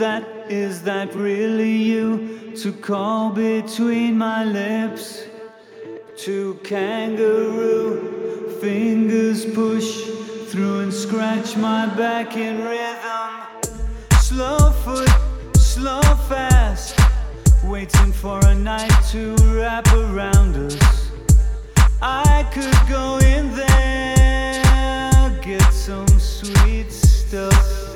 that, is that really you? To call between my lips. To kangaroo, fingers push through and scratch my back in rhythm. Slow foot, slow fast, waiting for a night to wrap around us. I could go in there, get some sweet stuff.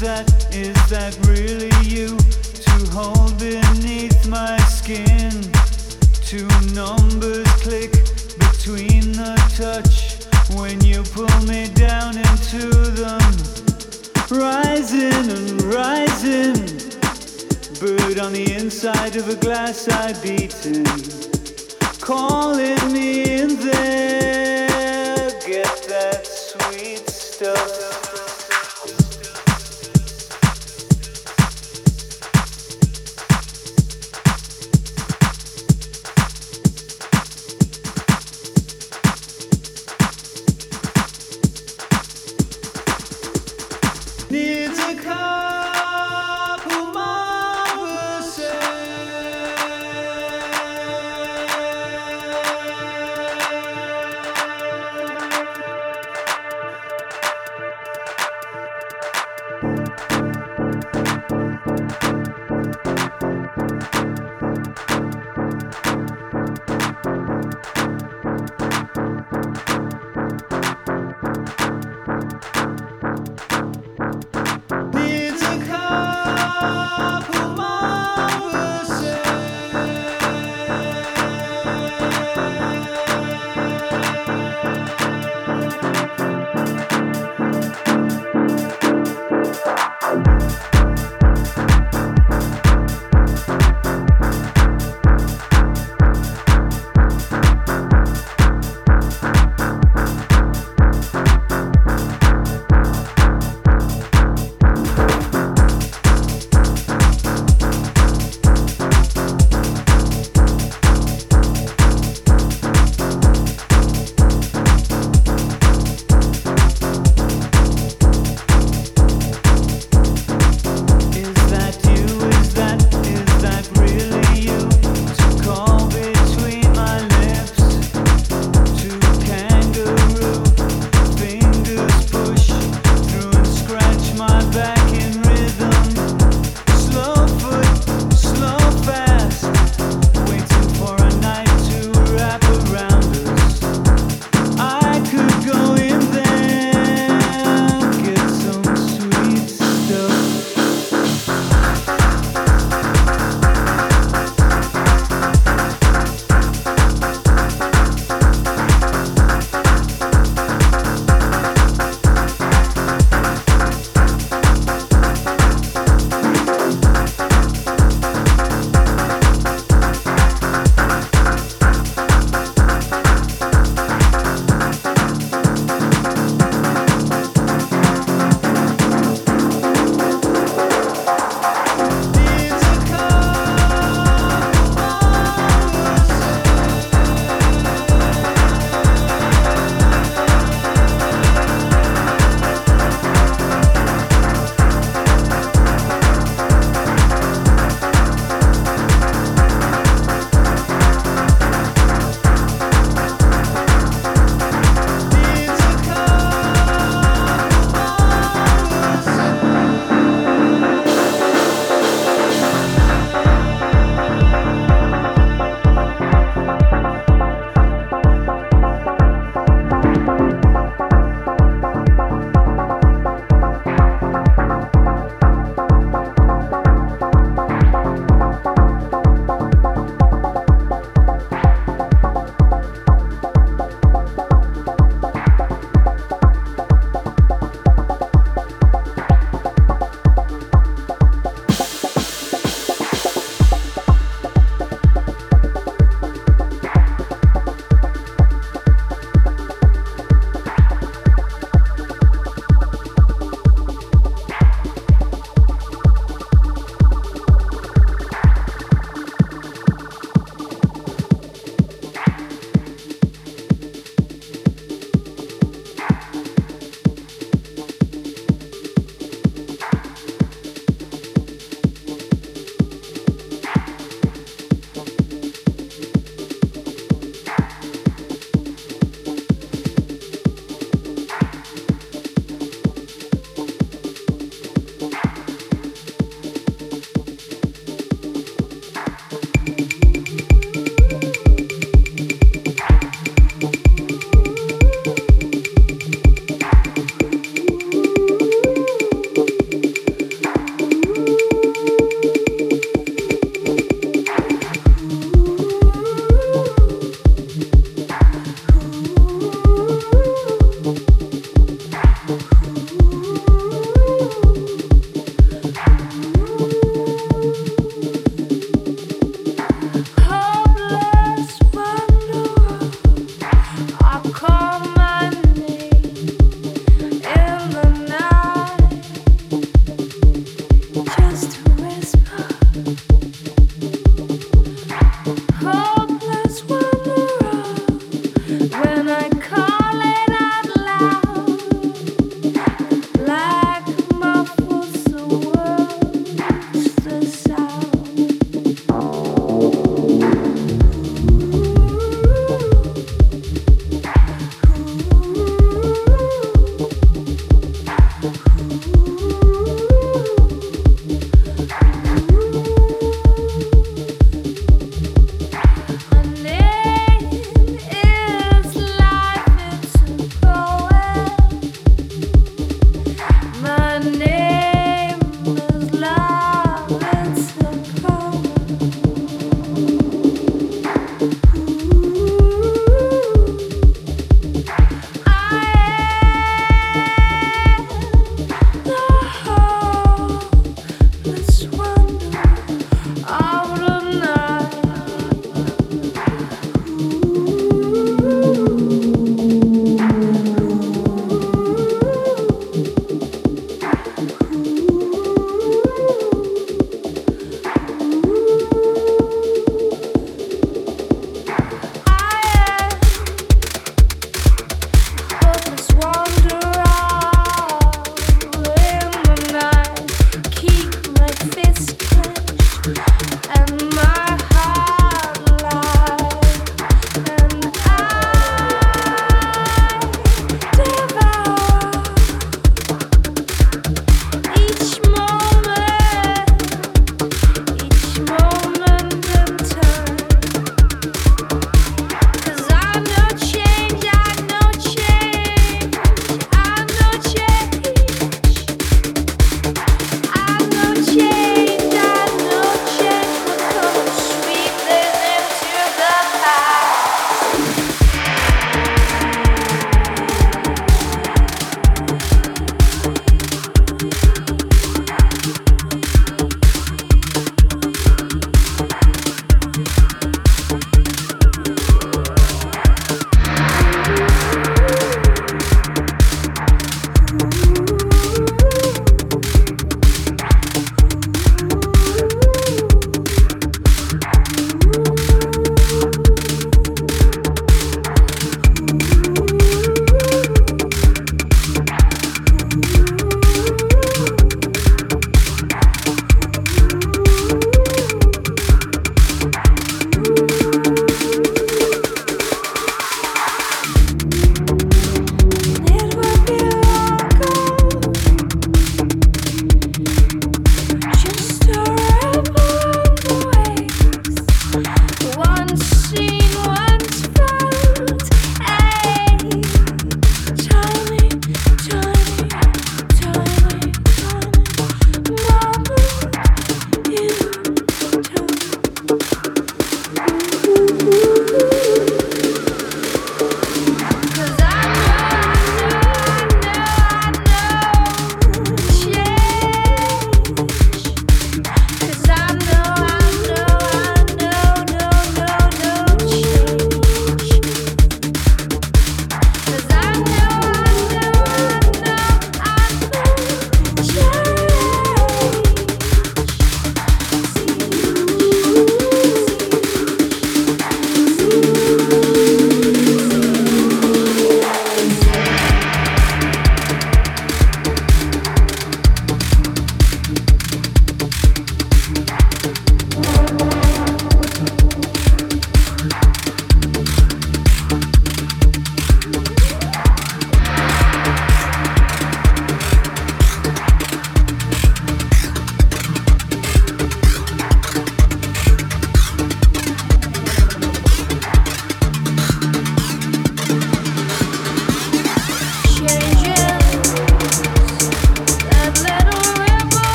That, is that really you? To hold beneath my skin. Two numbers click between the touch when you pull me down into them. Rising and rising. Bird on the inside of a glass I beat beaten. Calling me in there.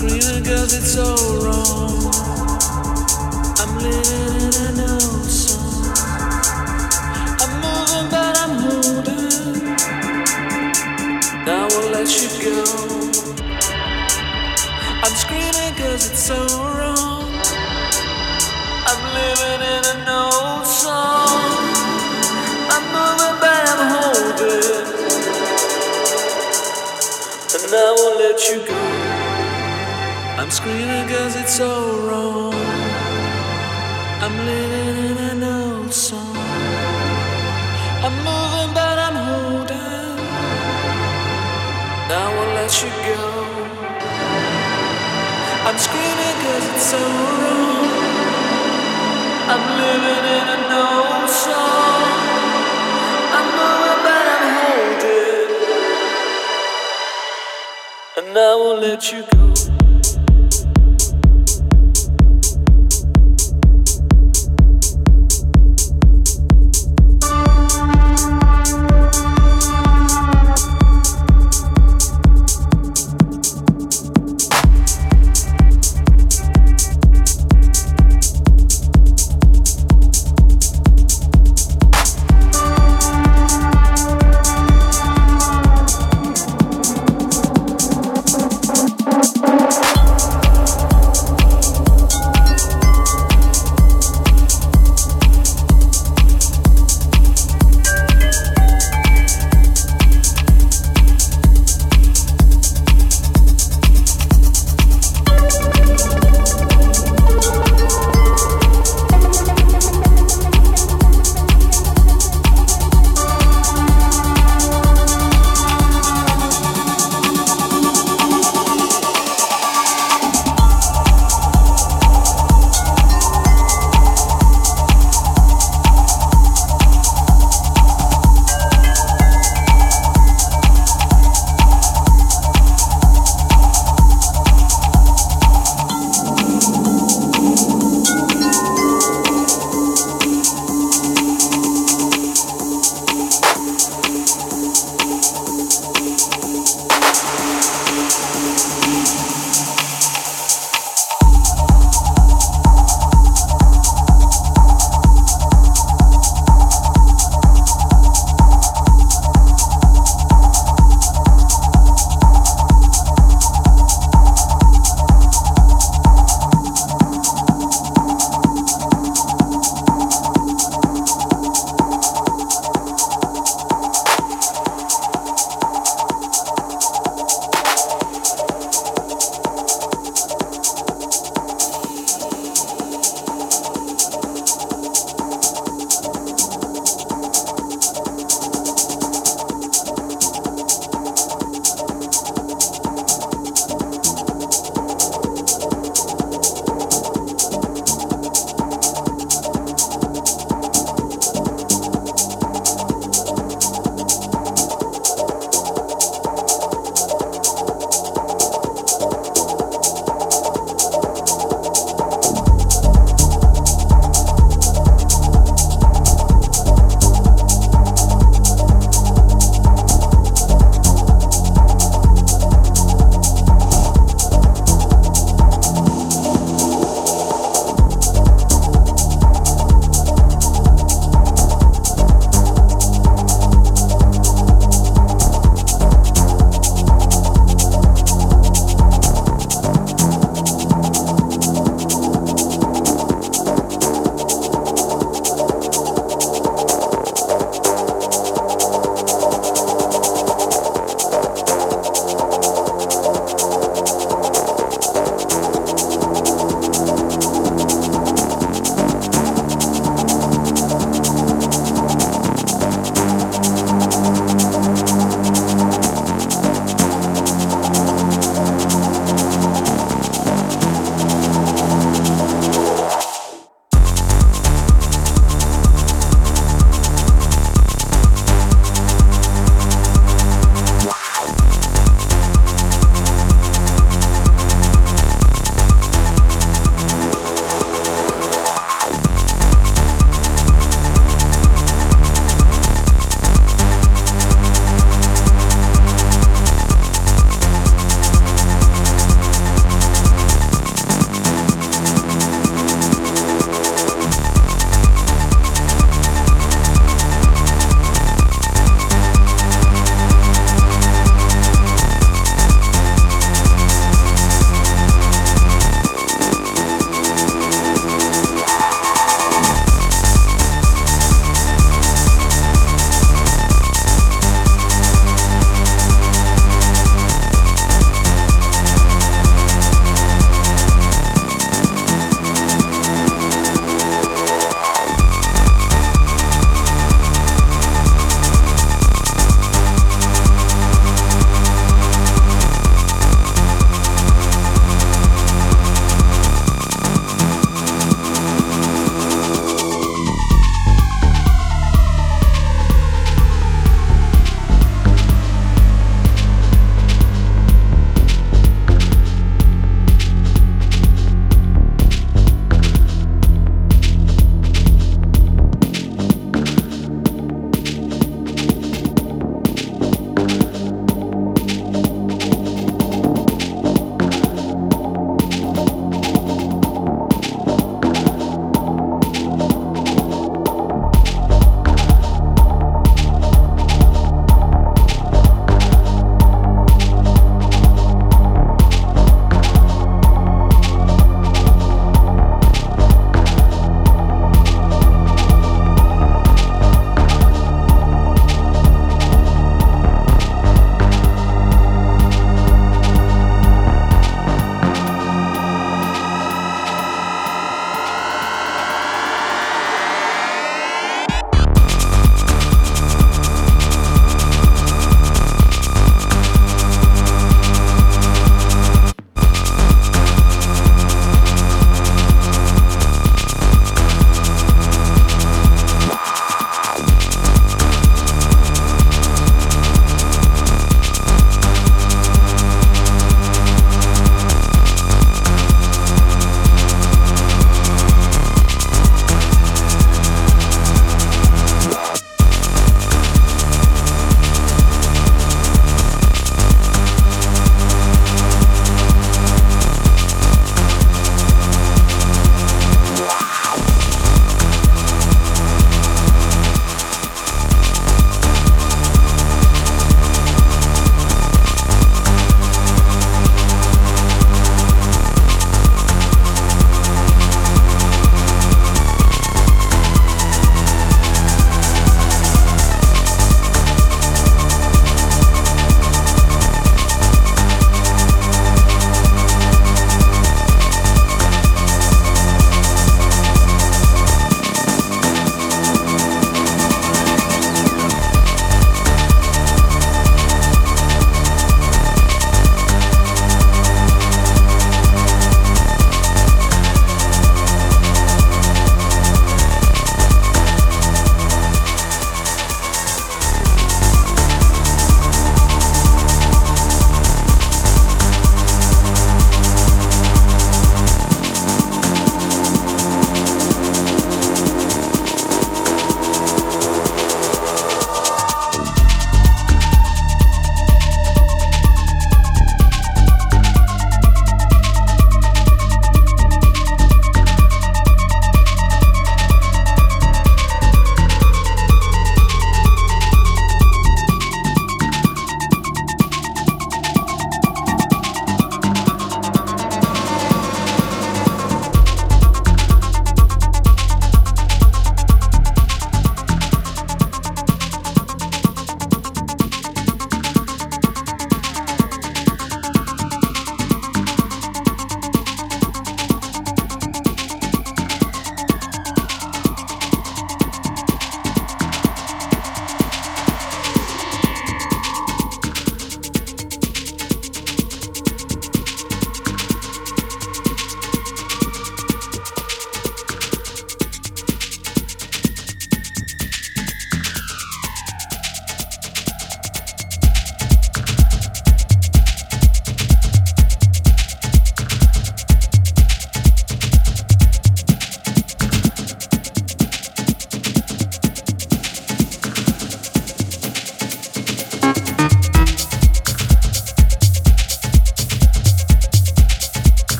screaming cause it's so wrong. I'm living in an old song. I'm moving but I'm holding. Now I won't let you go. I'm screaming cause it's so wrong. I'm living in an old song. I'm moving but I'm holding. And I won't let you go. I'm screaming cause it's so wrong. I'm living in an old song. I'm moving but I'm holding. I won't let you go. I'm screaming cause it's so wrong. I'm living in an old song. I'm moving but I'm holding. And I won't let you go.